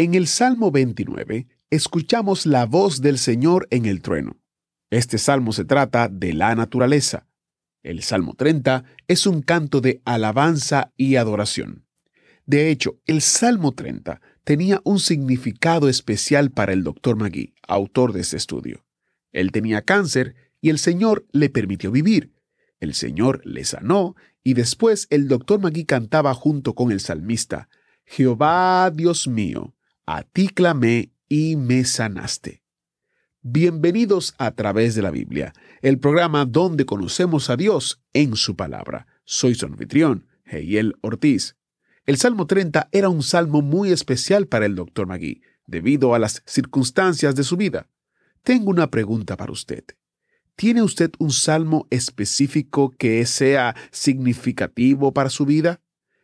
En el Salmo 29, escuchamos la voz del Señor en el trueno. Este salmo se trata de la naturaleza. El Salmo 30 es un canto de alabanza y adoración. De hecho, el Salmo 30 tenía un significado especial para el Dr. Magui, autor de este estudio. Él tenía cáncer y el Señor le permitió vivir. El Señor le sanó y después el Dr. Magui cantaba junto con el salmista, Jehová Dios mío, a ti clamé y me sanaste. Bienvenidos a través de la Biblia, el programa donde conocemos a Dios en su palabra. Soy su anfitrión, Heiel Ortiz. El Salmo 30 era un salmo muy especial para el Dr. Magui, debido a las circunstancias de su vida. Tengo una pregunta para usted. ¿Tiene usted un salmo específico que sea significativo para su vida?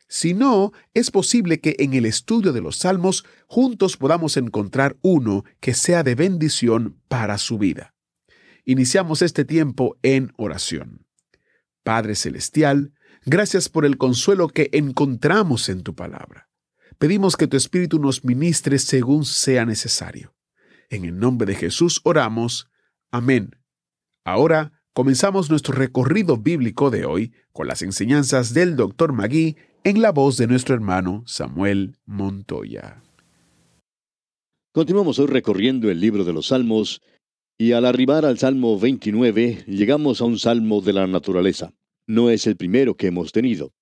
Si no, es posible que en el estudio de los salmos juntos podamos encontrar uno que sea de bendición para su vida. Iniciamos este tiempo en oración. Padre Celestial, gracias por el consuelo que encontramos en tu palabra. Pedimos que tu Espíritu nos ministre según sea necesario. En el nombre de Jesús oramos. Amén. Ahora comenzamos nuestro recorrido bíblico de hoy con las enseñanzas del Dr. Magui en la voz de nuestro hermano Samuel Montoya. Continuamos hoy recorriendo el libro de los Salmos y al arribar al Salmo 29 llegamos a un salmo de la naturaleza. No es el primero que hemos tenido.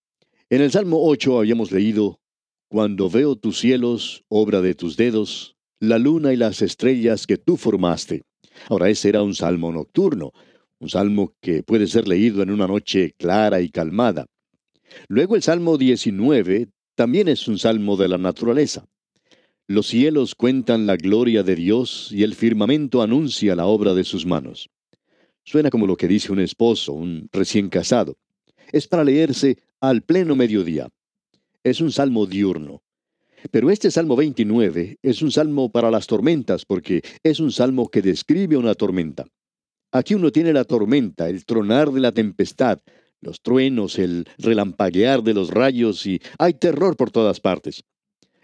En el Salmo 8 habíamos leído, Cuando veo tus cielos, obra de tus dedos, la luna y las estrellas que tú formaste. Ahora ese era un salmo nocturno, un salmo que puede ser leído en una noche clara y calmada. Luego el Salmo 19 también es un salmo de la naturaleza. Los cielos cuentan la gloria de Dios y el firmamento anuncia la obra de sus manos. Suena como lo que dice un esposo, un recién casado. Es para leerse al pleno mediodía. Es un salmo diurno. Pero este Salmo 29 es un salmo para las tormentas porque es un salmo que describe una tormenta. Aquí uno tiene la tormenta, el tronar de la tempestad, los truenos, el relampaguear de los rayos y hay terror por todas partes.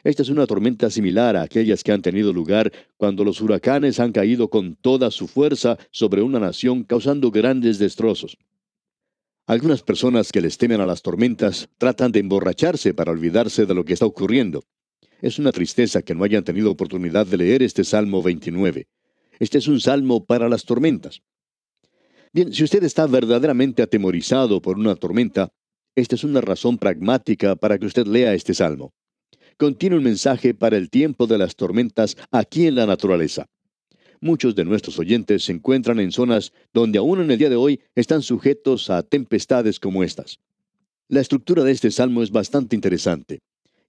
Esta es una tormenta similar a aquellas que han tenido lugar cuando los huracanes han caído con toda su fuerza sobre una nación causando grandes destrozos. Algunas personas que les temen a las tormentas tratan de emborracharse para olvidarse de lo que está ocurriendo. Es una tristeza que no hayan tenido oportunidad de leer este Salmo 29. Este es un salmo para las tormentas. Bien, si usted está verdaderamente atemorizado por una tormenta, esta es una razón pragmática para que usted lea este salmo. Contiene un mensaje para el tiempo de las tormentas aquí en la naturaleza. Muchos de nuestros oyentes se encuentran en zonas donde aún en el día de hoy están sujetos a tempestades como estas. La estructura de este salmo es bastante interesante.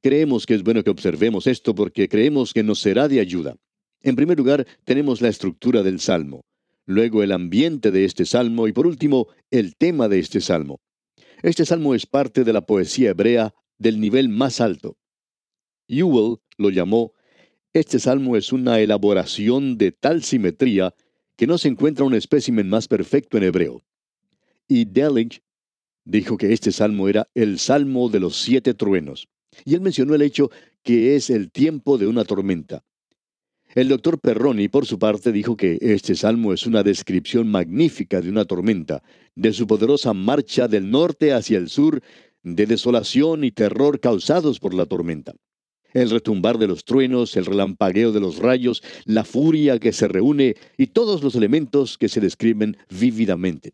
Creemos que es bueno que observemos esto porque creemos que nos será de ayuda. En primer lugar, tenemos la estructura del salmo luego el ambiente de este salmo y por último el tema de este salmo. Este salmo es parte de la poesía hebrea del nivel más alto. Ewell lo llamó, este salmo es una elaboración de tal simetría que no se encuentra un espécimen más perfecto en hebreo. Y Delitzsch dijo que este salmo era el salmo de los siete truenos. Y él mencionó el hecho que es el tiempo de una tormenta. El doctor Perroni, por su parte, dijo que este salmo es una descripción magnífica de una tormenta, de su poderosa marcha del norte hacia el sur, de desolación y terror causados por la tormenta. El retumbar de los truenos, el relampagueo de los rayos, la furia que se reúne y todos los elementos que se describen vívidamente.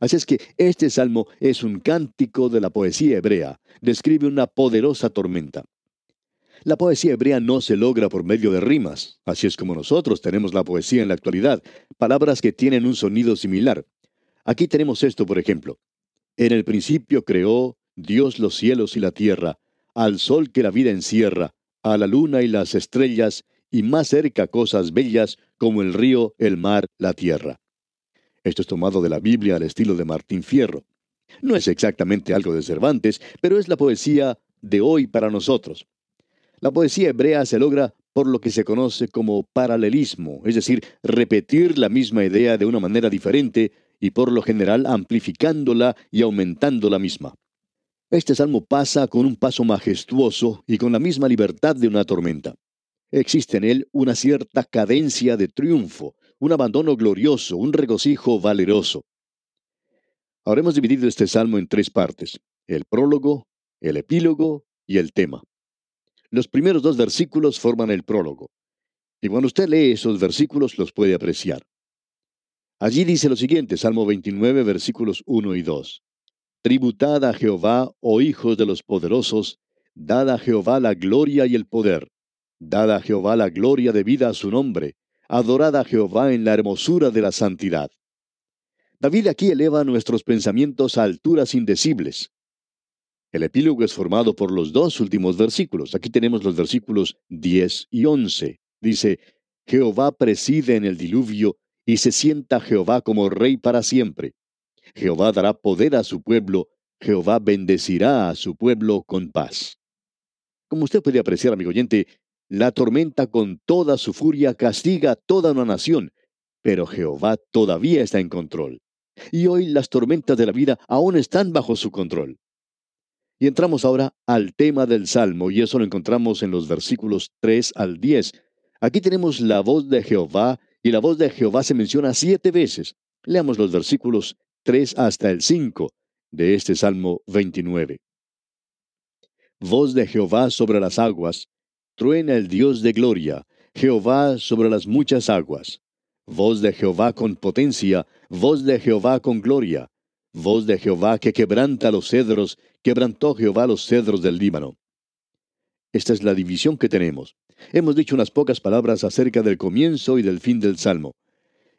Así es que este salmo es un cántico de la poesía hebrea, describe una poderosa tormenta. La poesía hebrea no se logra por medio de rimas, así es como nosotros tenemos la poesía en la actualidad, palabras que tienen un sonido similar. Aquí tenemos esto, por ejemplo. En el principio creó Dios los cielos y la tierra, al sol que la vida encierra, a la luna y las estrellas, y más cerca cosas bellas como el río, el mar, la tierra. Esto es tomado de la Biblia al estilo de Martín Fierro. No es exactamente algo de Cervantes, pero es la poesía de hoy para nosotros. La poesía hebrea se logra por lo que se conoce como paralelismo, es decir, repetir la misma idea de una manera diferente y por lo general amplificándola y aumentando la misma. Este salmo pasa con un paso majestuoso y con la misma libertad de una tormenta. Existe en él una cierta cadencia de triunfo, un abandono glorioso, un regocijo valeroso. Ahora hemos dividido este salmo en tres partes, el prólogo, el epílogo y el tema. Los primeros dos versículos forman el prólogo. Y cuando usted lee esos versículos los puede apreciar. Allí dice lo siguiente, Salmo 29, versículos 1 y 2. Tributad a Jehová, oh hijos de los poderosos, dad a Jehová la gloria y el poder. Dad a Jehová la gloria debida a su nombre. Adorad a Jehová en la hermosura de la santidad. David aquí eleva nuestros pensamientos a alturas indecibles. El epílogo es formado por los dos últimos versículos. Aquí tenemos los versículos 10 y 11. Dice, Jehová preside en el diluvio, y se sienta Jehová como rey para siempre. Jehová dará poder a su pueblo, Jehová bendecirá a su pueblo con paz. Como usted puede apreciar, amigo oyente, la tormenta con toda su furia castiga a toda una nación, pero Jehová todavía está en control. Y hoy las tormentas de la vida aún están bajo su control. Y entramos ahora al tema del Salmo, y eso lo encontramos en los versículos 3 al 10. Aquí tenemos la voz de Jehová, y la voz de Jehová se menciona siete veces. Leamos los versículos 3 hasta el 5 de este Salmo 29. Voz de Jehová sobre las aguas, truena el Dios de gloria, Jehová sobre las muchas aguas. Voz de Jehová con potencia, voz de Jehová con gloria, Voz de Jehová que quebranta los cedros, quebrantó Jehová los cedros del Líbano. Esta es la división que tenemos. Hemos dicho unas pocas palabras acerca del comienzo y del fin del Salmo.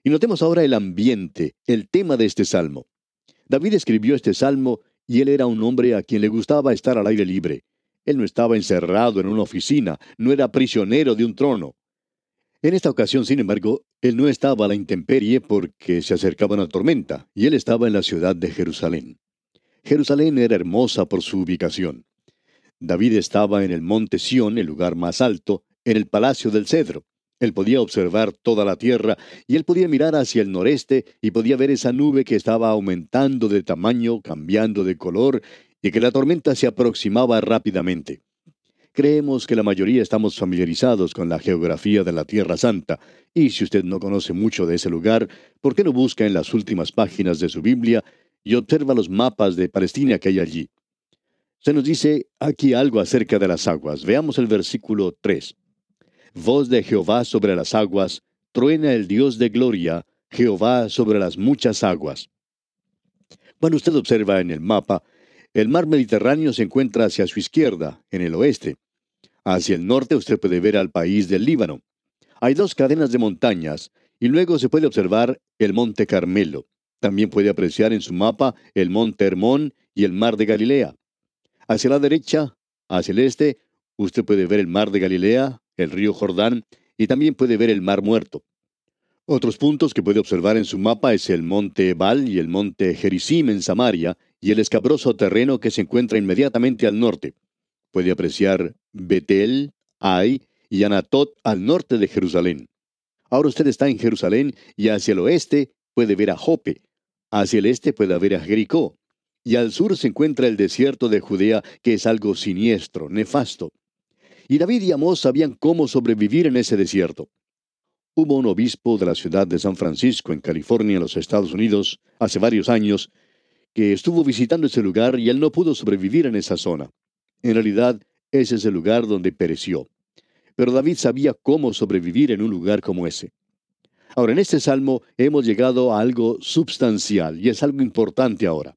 Y notemos ahora el ambiente, el tema de este Salmo. David escribió este Salmo y él era un hombre a quien le gustaba estar al aire libre. Él no estaba encerrado en una oficina, no era prisionero de un trono. En esta ocasión, sin embargo, él no estaba a la intemperie porque se acercaba una tormenta, y él estaba en la ciudad de Jerusalén. Jerusalén era hermosa por su ubicación. David estaba en el monte Sión, el lugar más alto, en el palacio del cedro. Él podía observar toda la tierra y él podía mirar hacia el noreste y podía ver esa nube que estaba aumentando de tamaño, cambiando de color y que la tormenta se aproximaba rápidamente. Creemos que la mayoría estamos familiarizados con la geografía de la Tierra Santa, y si usted no conoce mucho de ese lugar, ¿por qué no busca en las últimas páginas de su Biblia y observa los mapas de Palestina que hay allí? Se nos dice aquí algo acerca de las aguas. Veamos el versículo 3. Voz de Jehová sobre las aguas, truena el Dios de gloria, Jehová sobre las muchas aguas. Cuando usted observa en el mapa, el mar Mediterráneo se encuentra hacia su izquierda, en el oeste. Hacia el norte usted puede ver al país del Líbano. Hay dos cadenas de montañas y luego se puede observar el monte Carmelo. También puede apreciar en su mapa el monte Hermón y el mar de Galilea. Hacia la derecha, hacia el este, usted puede ver el mar de Galilea, el río Jordán y también puede ver el mar muerto. Otros puntos que puede observar en su mapa es el monte Ebal y el monte Gerizim en Samaria y el escabroso terreno que se encuentra inmediatamente al norte. Puede apreciar Betel, Ai y Anatot al norte de Jerusalén. Ahora usted está en Jerusalén y hacia el oeste puede ver a Jope, hacia el este puede ver a Jericó, y al sur se encuentra el desierto de Judea, que es algo siniestro, nefasto. Y David y Amós sabían cómo sobrevivir en ese desierto. Hubo un obispo de la ciudad de San Francisco, en California, en los Estados Unidos, hace varios años, que estuvo visitando ese lugar y él no pudo sobrevivir en esa zona. En realidad, ese es el lugar donde pereció. Pero David sabía cómo sobrevivir en un lugar como ese. Ahora, en este salmo hemos llegado a algo substancial y es algo importante ahora.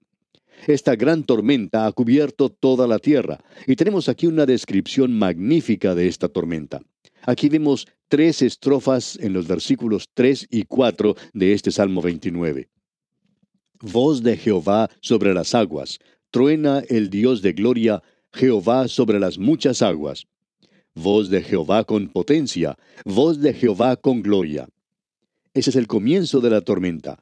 Esta gran tormenta ha cubierto toda la tierra y tenemos aquí una descripción magnífica de esta tormenta. Aquí vemos tres estrofas en los versículos 3 y 4 de este Salmo 29. Voz de Jehová sobre las aguas, truena el Dios de gloria, Jehová sobre las muchas aguas. voz de Jehová con potencia, voz de Jehová con gloria. Ese es el comienzo de la tormenta.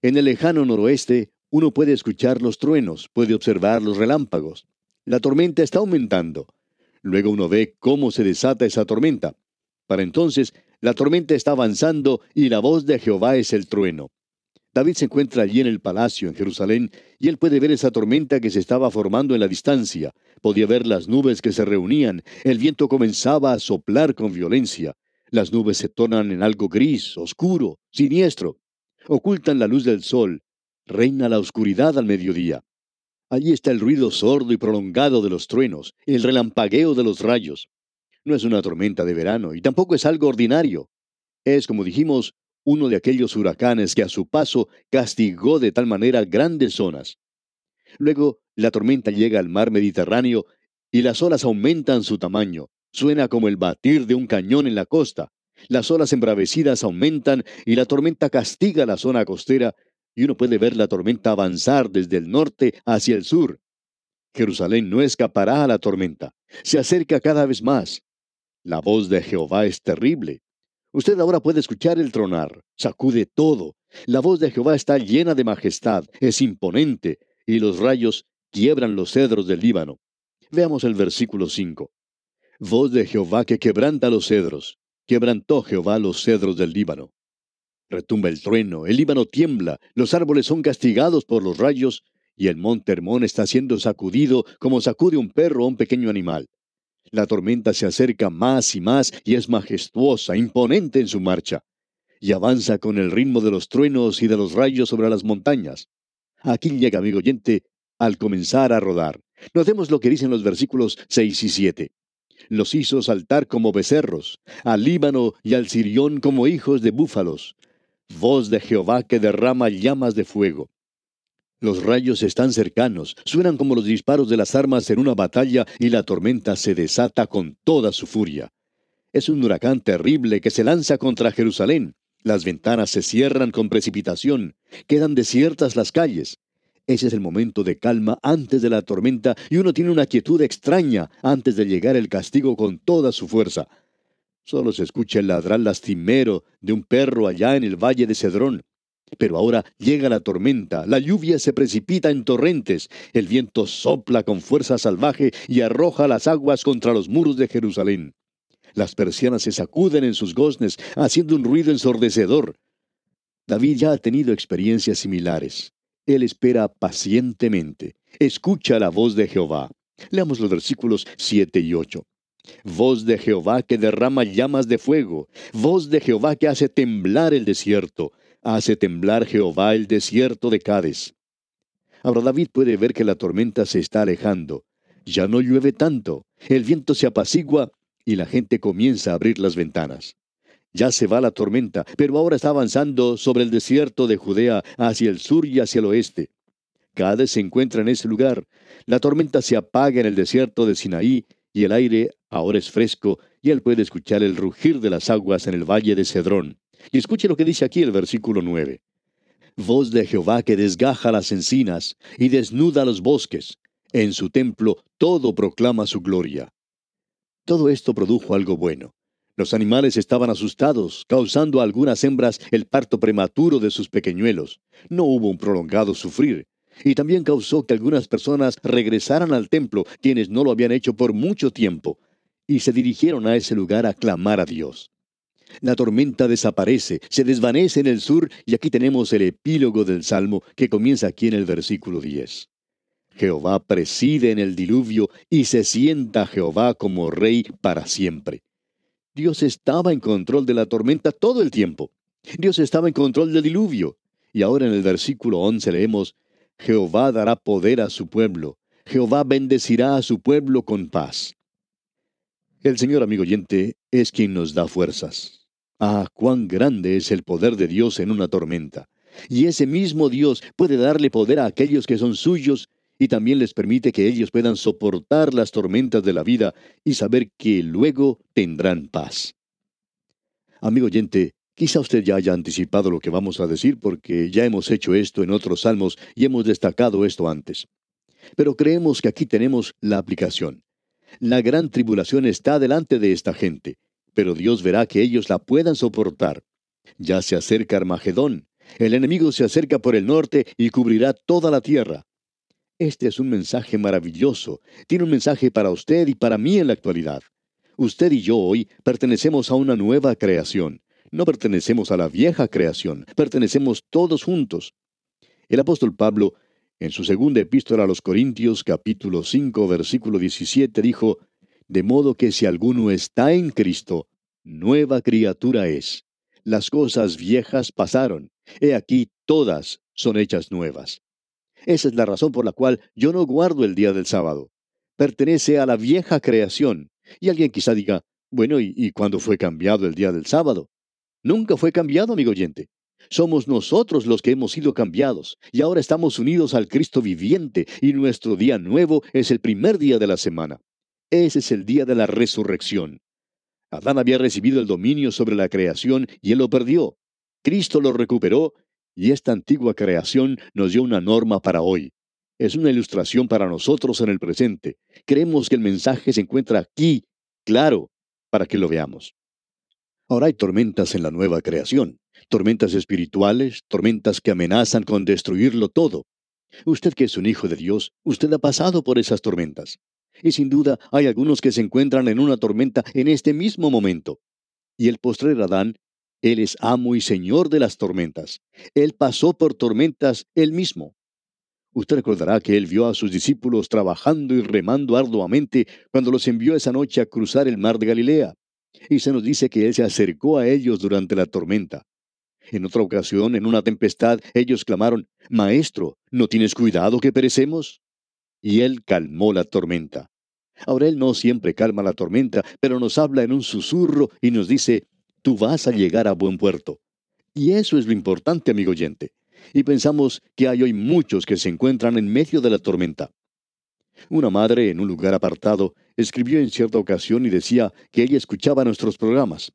En el lejano noroeste, uno puede escuchar los truenos, puede observar los relámpagos. La tormenta está aumentando. Luego uno ve cómo se desata esa tormenta. Para entonces, la tormenta está avanzando y la voz de Jehová es el trueno. David se encuentra allí en el palacio en Jerusalén y él puede ver esa tormenta que se estaba formando en la distancia. Podía ver las nubes que se reunían, el viento comenzaba a soplar con violencia. Las nubes se tornan en algo gris, oscuro, siniestro. Ocultan la luz del sol. Reina la oscuridad al mediodía. Allí está el ruido sordo y prolongado de los truenos, el relampagueo de los rayos. No es una tormenta de verano y tampoco es algo ordinario. Es, como dijimos, uno de aquellos huracanes que a su paso castigó de tal manera grandes zonas. Luego la tormenta llega al mar Mediterráneo y las olas aumentan su tamaño. Suena como el batir de un cañón en la costa. Las olas embravecidas aumentan y la tormenta castiga la zona costera y uno puede ver la tormenta avanzar desde el norte hacia el sur. Jerusalén no escapará a la tormenta. Se acerca cada vez más. La voz de Jehová es terrible. Usted ahora puede escuchar el tronar, sacude todo. La voz de Jehová está llena de majestad, es imponente, y los rayos quiebran los cedros del Líbano. Veamos el versículo 5. Voz de Jehová que quebranta los cedros. Quebrantó Jehová los cedros del Líbano. Retumba el trueno, el Líbano tiembla, los árboles son castigados por los rayos, y el monte Hermón está siendo sacudido como sacude un perro o un pequeño animal. La tormenta se acerca más y más y es majestuosa, imponente en su marcha, y avanza con el ritmo de los truenos y de los rayos sobre las montañas. Aquí llega, amigo oyente, al comenzar a rodar. Notemos lo que dicen los versículos 6 y 7. Los hizo saltar como becerros, al Líbano y al Sirión como hijos de búfalos. Voz de Jehová que derrama llamas de fuego. Los rayos están cercanos, suenan como los disparos de las armas en una batalla y la tormenta se desata con toda su furia. Es un huracán terrible que se lanza contra Jerusalén. Las ventanas se cierran con precipitación, quedan desiertas las calles. Ese es el momento de calma antes de la tormenta y uno tiene una quietud extraña antes de llegar el castigo con toda su fuerza. Solo se escucha el ladrar lastimero de un perro allá en el valle de Cedrón. Pero ahora llega la tormenta, la lluvia se precipita en torrentes, el viento sopla con fuerza salvaje y arroja las aguas contra los muros de Jerusalén. Las persianas se sacuden en sus goznes, haciendo un ruido ensordecedor. David ya ha tenido experiencias similares. Él espera pacientemente. Escucha la voz de Jehová. Leamos los versículos 7 y 8. Voz de Jehová que derrama llamas de fuego, voz de Jehová que hace temblar el desierto, hace temblar Jehová el desierto de Cades. Ahora David puede ver que la tormenta se está alejando. Ya no llueve tanto, el viento se apacigua y la gente comienza a abrir las ventanas. Ya se va la tormenta, pero ahora está avanzando sobre el desierto de Judea hacia el sur y hacia el oeste. Cades se encuentra en ese lugar. La tormenta se apaga en el desierto de Sinaí y el aire ahora es fresco y él puede escuchar el rugir de las aguas en el valle de Cedrón. Y escuche lo que dice aquí el versículo 9. Voz de Jehová que desgaja las encinas y desnuda los bosques. En su templo todo proclama su gloria. Todo esto produjo algo bueno. Los animales estaban asustados, causando a algunas hembras el parto prematuro de sus pequeñuelos. No hubo un prolongado sufrir. Y también causó que algunas personas regresaran al templo, quienes no lo habían hecho por mucho tiempo, y se dirigieron a ese lugar a clamar a Dios. La tormenta desaparece, se desvanece en el sur y aquí tenemos el epílogo del Salmo que comienza aquí en el versículo 10. Jehová preside en el diluvio y se sienta Jehová como rey para siempre. Dios estaba en control de la tormenta todo el tiempo. Dios estaba en control del diluvio. Y ahora en el versículo 11 leemos, Jehová dará poder a su pueblo, Jehová bendecirá a su pueblo con paz. El Señor, amigo oyente, es quien nos da fuerzas. Ah, cuán grande es el poder de Dios en una tormenta. Y ese mismo Dios puede darle poder a aquellos que son suyos y también les permite que ellos puedan soportar las tormentas de la vida y saber que luego tendrán paz. Amigo oyente, quizá usted ya haya anticipado lo que vamos a decir porque ya hemos hecho esto en otros salmos y hemos destacado esto antes. Pero creemos que aquí tenemos la aplicación. La gran tribulación está delante de esta gente, pero Dios verá que ellos la puedan soportar. Ya se acerca Armagedón. El enemigo se acerca por el norte y cubrirá toda la tierra. Este es un mensaje maravilloso. Tiene un mensaje para usted y para mí en la actualidad. Usted y yo hoy pertenecemos a una nueva creación. No pertenecemos a la vieja creación, pertenecemos todos juntos. El apóstol Pablo, en su segunda epístola a los Corintios, capítulo 5, versículo 17, dijo, De modo que si alguno está en Cristo, nueva criatura es. Las cosas viejas pasaron, he aquí todas son hechas nuevas. Esa es la razón por la cual yo no guardo el día del sábado. Pertenece a la vieja creación. Y alguien quizá diga, bueno, ¿y, y cuándo fue cambiado el día del sábado? Nunca fue cambiado, amigo oyente. Somos nosotros los que hemos sido cambiados, y ahora estamos unidos al Cristo viviente, y nuestro día nuevo es el primer día de la semana. Ese es el día de la resurrección. Adán había recibido el dominio sobre la creación y él lo perdió. Cristo lo recuperó, y esta antigua creación nos dio una norma para hoy. Es una ilustración para nosotros en el presente. Creemos que el mensaje se encuentra aquí, claro, para que lo veamos. Ahora hay tormentas en la nueva creación, tormentas espirituales, tormentas que amenazan con destruirlo todo. Usted que es un hijo de Dios, usted ha pasado por esas tormentas. Y sin duda hay algunos que se encuentran en una tormenta en este mismo momento. Y el postrer Adán, él es amo y señor de las tormentas. Él pasó por tormentas él mismo. Usted recordará que él vio a sus discípulos trabajando y remando arduamente cuando los envió esa noche a cruzar el mar de Galilea y se nos dice que Él se acercó a ellos durante la tormenta. En otra ocasión, en una tempestad, ellos clamaron, Maestro, ¿no tienes cuidado que perecemos? Y Él calmó la tormenta. Ahora Él no siempre calma la tormenta, pero nos habla en un susurro y nos dice, Tú vas a llegar a buen puerto. Y eso es lo importante, amigo oyente. Y pensamos que hay hoy muchos que se encuentran en medio de la tormenta. Una madre en un lugar apartado escribió en cierta ocasión y decía que ella escuchaba nuestros programas.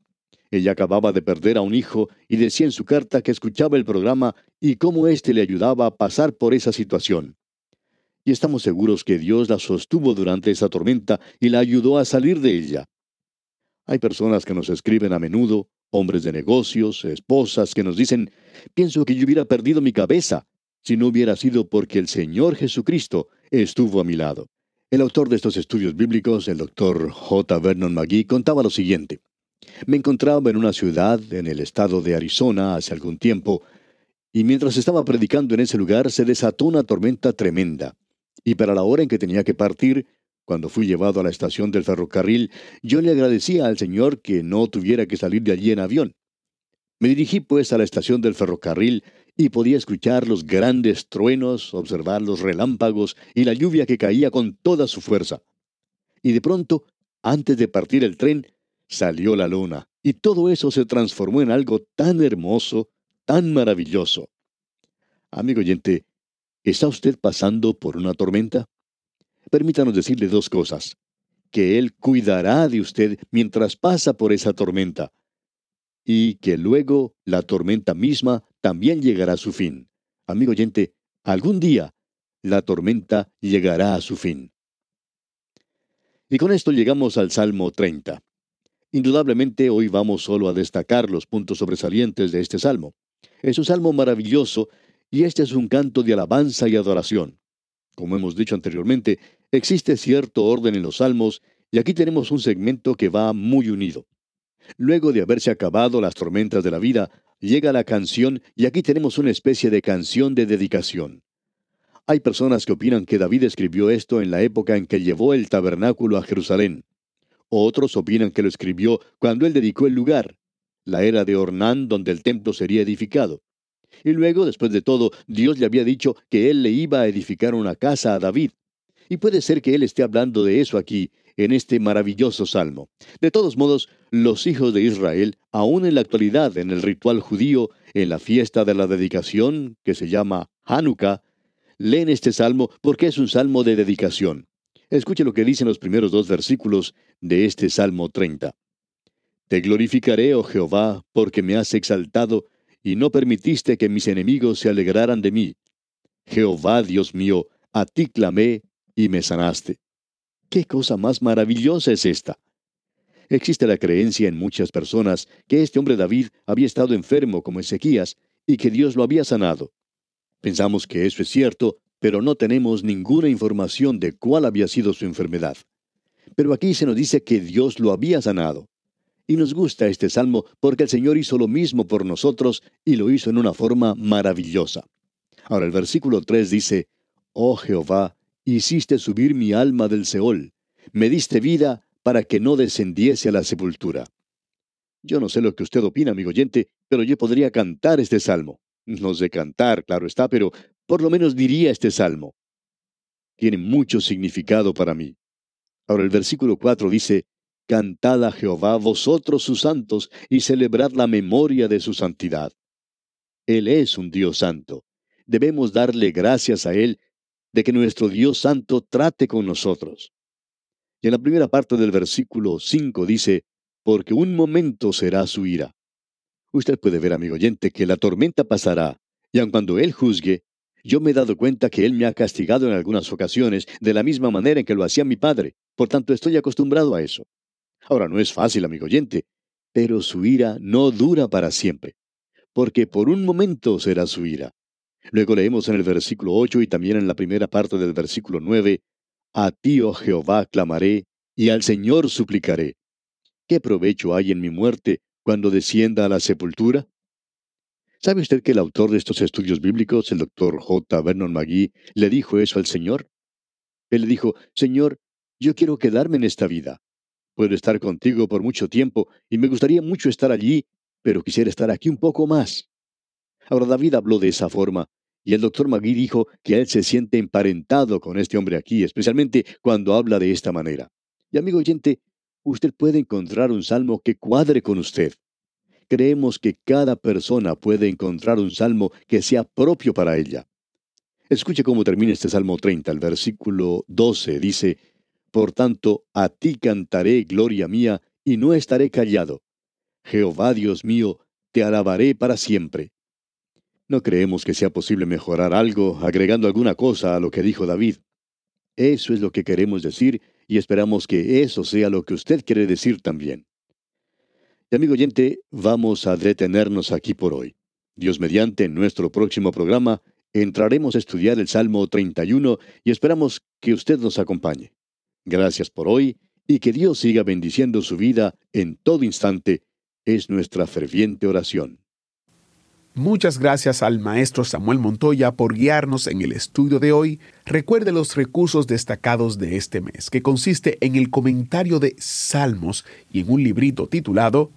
Ella acababa de perder a un hijo y decía en su carta que escuchaba el programa y cómo éste le ayudaba a pasar por esa situación. Y estamos seguros que Dios la sostuvo durante esa tormenta y la ayudó a salir de ella. Hay personas que nos escriben a menudo, hombres de negocios, esposas, que nos dicen, pienso que yo hubiera perdido mi cabeza si no hubiera sido porque el Señor Jesucristo estuvo a mi lado. El autor de estos estudios bíblicos, el doctor J. Vernon McGee, contaba lo siguiente. Me encontraba en una ciudad en el estado de Arizona hace algún tiempo, y mientras estaba predicando en ese lugar se desató una tormenta tremenda. Y para la hora en que tenía que partir, cuando fui llevado a la estación del ferrocarril, yo le agradecía al Señor que no tuviera que salir de allí en avión. Me dirigí pues a la estación del ferrocarril y podía escuchar los grandes truenos, observar los relámpagos y la lluvia que caía con toda su fuerza. Y de pronto, antes de partir el tren, salió la luna, y todo eso se transformó en algo tan hermoso, tan maravilloso. Amigo oyente, ¿está usted pasando por una tormenta? Permítanos decirle dos cosas. Que Él cuidará de usted mientras pasa por esa tormenta y que luego la tormenta misma también llegará a su fin. Amigo oyente, algún día la tormenta llegará a su fin. Y con esto llegamos al Salmo 30. Indudablemente hoy vamos solo a destacar los puntos sobresalientes de este salmo. Es un salmo maravilloso y este es un canto de alabanza y adoración. Como hemos dicho anteriormente, existe cierto orden en los salmos y aquí tenemos un segmento que va muy unido. Luego de haberse acabado las tormentas de la vida, llega la canción y aquí tenemos una especie de canción de dedicación. Hay personas que opinan que David escribió esto en la época en que llevó el tabernáculo a Jerusalén. Otros opinan que lo escribió cuando él dedicó el lugar, la era de Ornán donde el templo sería edificado. Y luego, después de todo, Dios le había dicho que él le iba a edificar una casa a David. Y puede ser que él esté hablando de eso aquí, en este maravilloso salmo. De todos modos, los hijos de Israel, aún en la actualidad en el ritual judío, en la fiesta de la dedicación, que se llama Hanukkah, leen este salmo porque es un salmo de dedicación. Escuche lo que dicen los primeros dos versículos de este Salmo 30. Te glorificaré, oh Jehová, porque me has exaltado y no permitiste que mis enemigos se alegraran de mí. Jehová, Dios mío, a ti clamé y me sanaste. ¿Qué cosa más maravillosa es esta? Existe la creencia en muchas personas que este hombre David había estado enfermo como Ezequías y que Dios lo había sanado. Pensamos que eso es cierto, pero no tenemos ninguna información de cuál había sido su enfermedad. Pero aquí se nos dice que Dios lo había sanado. Y nos gusta este salmo porque el Señor hizo lo mismo por nosotros y lo hizo en una forma maravillosa. Ahora el versículo 3 dice, Oh Jehová, hiciste subir mi alma del Seol, me diste vida para que no descendiese a la sepultura. Yo no sé lo que usted opina, amigo oyente, pero yo podría cantar este salmo. No sé cantar, claro está, pero por lo menos diría este salmo. Tiene mucho significado para mí. Ahora el versículo 4 dice, Cantad a Jehová vosotros sus santos y celebrad la memoria de su santidad. Él es un Dios santo. Debemos darle gracias a Él de que nuestro Dios santo trate con nosotros. Y en la primera parte del versículo 5 dice, porque un momento será su ira. Usted puede ver, amigo oyente, que la tormenta pasará, y aun cuando Él juzgue, yo me he dado cuenta que Él me ha castigado en algunas ocasiones de la misma manera en que lo hacía mi padre, por tanto estoy acostumbrado a eso. Ahora no es fácil, amigo oyente, pero su ira no dura para siempre, porque por un momento será su ira. Luego leemos en el versículo 8 y también en la primera parte del versículo 9, a ti, oh Jehová, clamaré, y al Señor suplicaré. ¿Qué provecho hay en mi muerte cuando descienda a la sepultura? ¿Sabe usted que el autor de estos estudios bíblicos, el doctor J. Vernon McGee, le dijo eso al Señor? Él le dijo, Señor, yo quiero quedarme en esta vida. Puedo estar contigo por mucho tiempo y me gustaría mucho estar allí, pero quisiera estar aquí un poco más. Ahora David habló de esa forma y el doctor Magui dijo que él se siente emparentado con este hombre aquí, especialmente cuando habla de esta manera. Y amigo oyente, usted puede encontrar un salmo que cuadre con usted. Creemos que cada persona puede encontrar un salmo que sea propio para ella. Escuche cómo termina este Salmo 30, el versículo 12 dice, Por tanto, a ti cantaré, gloria mía, y no estaré callado. Jehová Dios mío, te alabaré para siempre. No creemos que sea posible mejorar algo agregando alguna cosa a lo que dijo David. Eso es lo que queremos decir y esperamos que eso sea lo que usted quiere decir también. Y amigo oyente, vamos a detenernos aquí por hoy. Dios mediante, en nuestro próximo programa, entraremos a estudiar el Salmo 31 y esperamos que usted nos acompañe. Gracias por hoy y que Dios siga bendiciendo su vida en todo instante, es nuestra ferviente oración. Muchas gracias al maestro Samuel Montoya por guiarnos en el estudio de hoy. Recuerde los recursos destacados de este mes, que consiste en el comentario de Salmos y en un librito titulado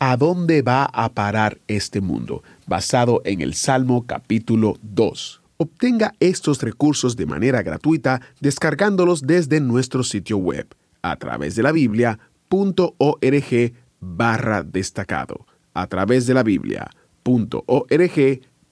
¿A dónde va a parar este mundo? basado en el Salmo capítulo 2. Obtenga estos recursos de manera gratuita descargándolos desde nuestro sitio web a través de la biblia.org barra destacado. A través de la Biblia .org